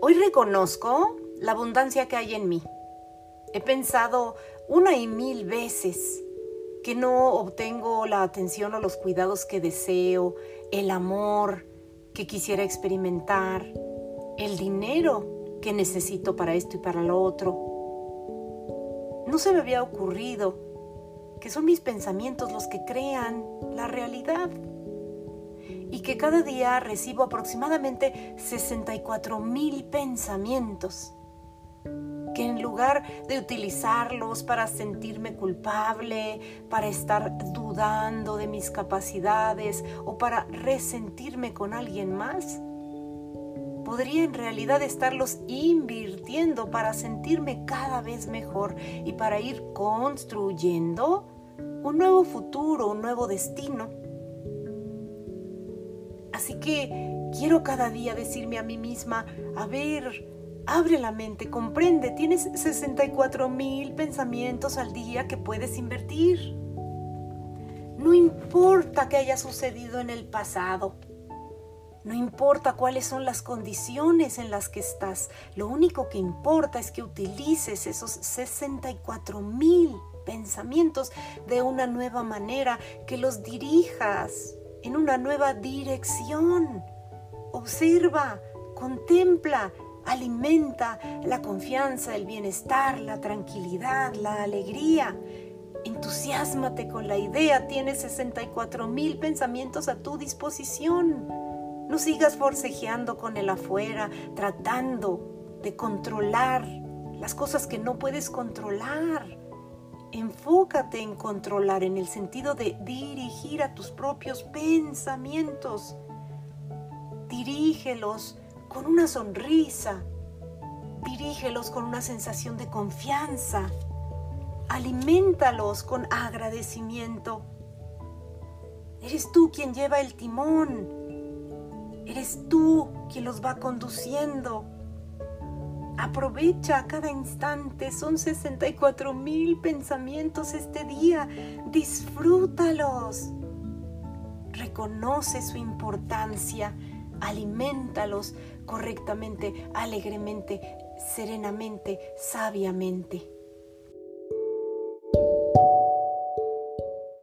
Hoy reconozco la abundancia que hay en mí. He pensado una y mil veces que no obtengo la atención o los cuidados que deseo, el amor que quisiera experimentar, el dinero que necesito para esto y para lo otro. No se me había ocurrido que son mis pensamientos los que crean la realidad y que cada día recibo aproximadamente 64 mil pensamientos que en lugar de utilizarlos para sentirme culpable, para estar dudando de mis capacidades o para resentirme con alguien más, podría en realidad estarlos invirtiendo para sentirme cada vez mejor y para ir construyendo un nuevo futuro, un nuevo destino. Así que quiero cada día decirme a mí misma, a ver, abre la mente, comprende, tienes 64 mil pensamientos al día que puedes invertir. No importa qué haya sucedido en el pasado. No importa cuáles son las condiciones en las que estás. Lo único que importa es que utilices esos 64 mil pensamientos de una nueva manera, que los dirijas en una nueva dirección. Observa, contempla, alimenta la confianza, el bienestar, la tranquilidad, la alegría. Entusiasmate con la idea, tienes 64 mil pensamientos a tu disposición. No sigas forcejeando con el afuera, tratando de controlar las cosas que no puedes controlar. Enfócate en controlar en el sentido de dirigir a tus propios pensamientos. Dirígelos con una sonrisa. Dirígelos con una sensación de confianza. Alimentalos con agradecimiento. Eres tú quien lleva el timón. Eres tú quien los va conduciendo Aprovecha cada instante, son 64 mil pensamientos este día, disfrútalos. Reconoce su importancia, alimentalos correctamente, alegremente, serenamente, sabiamente.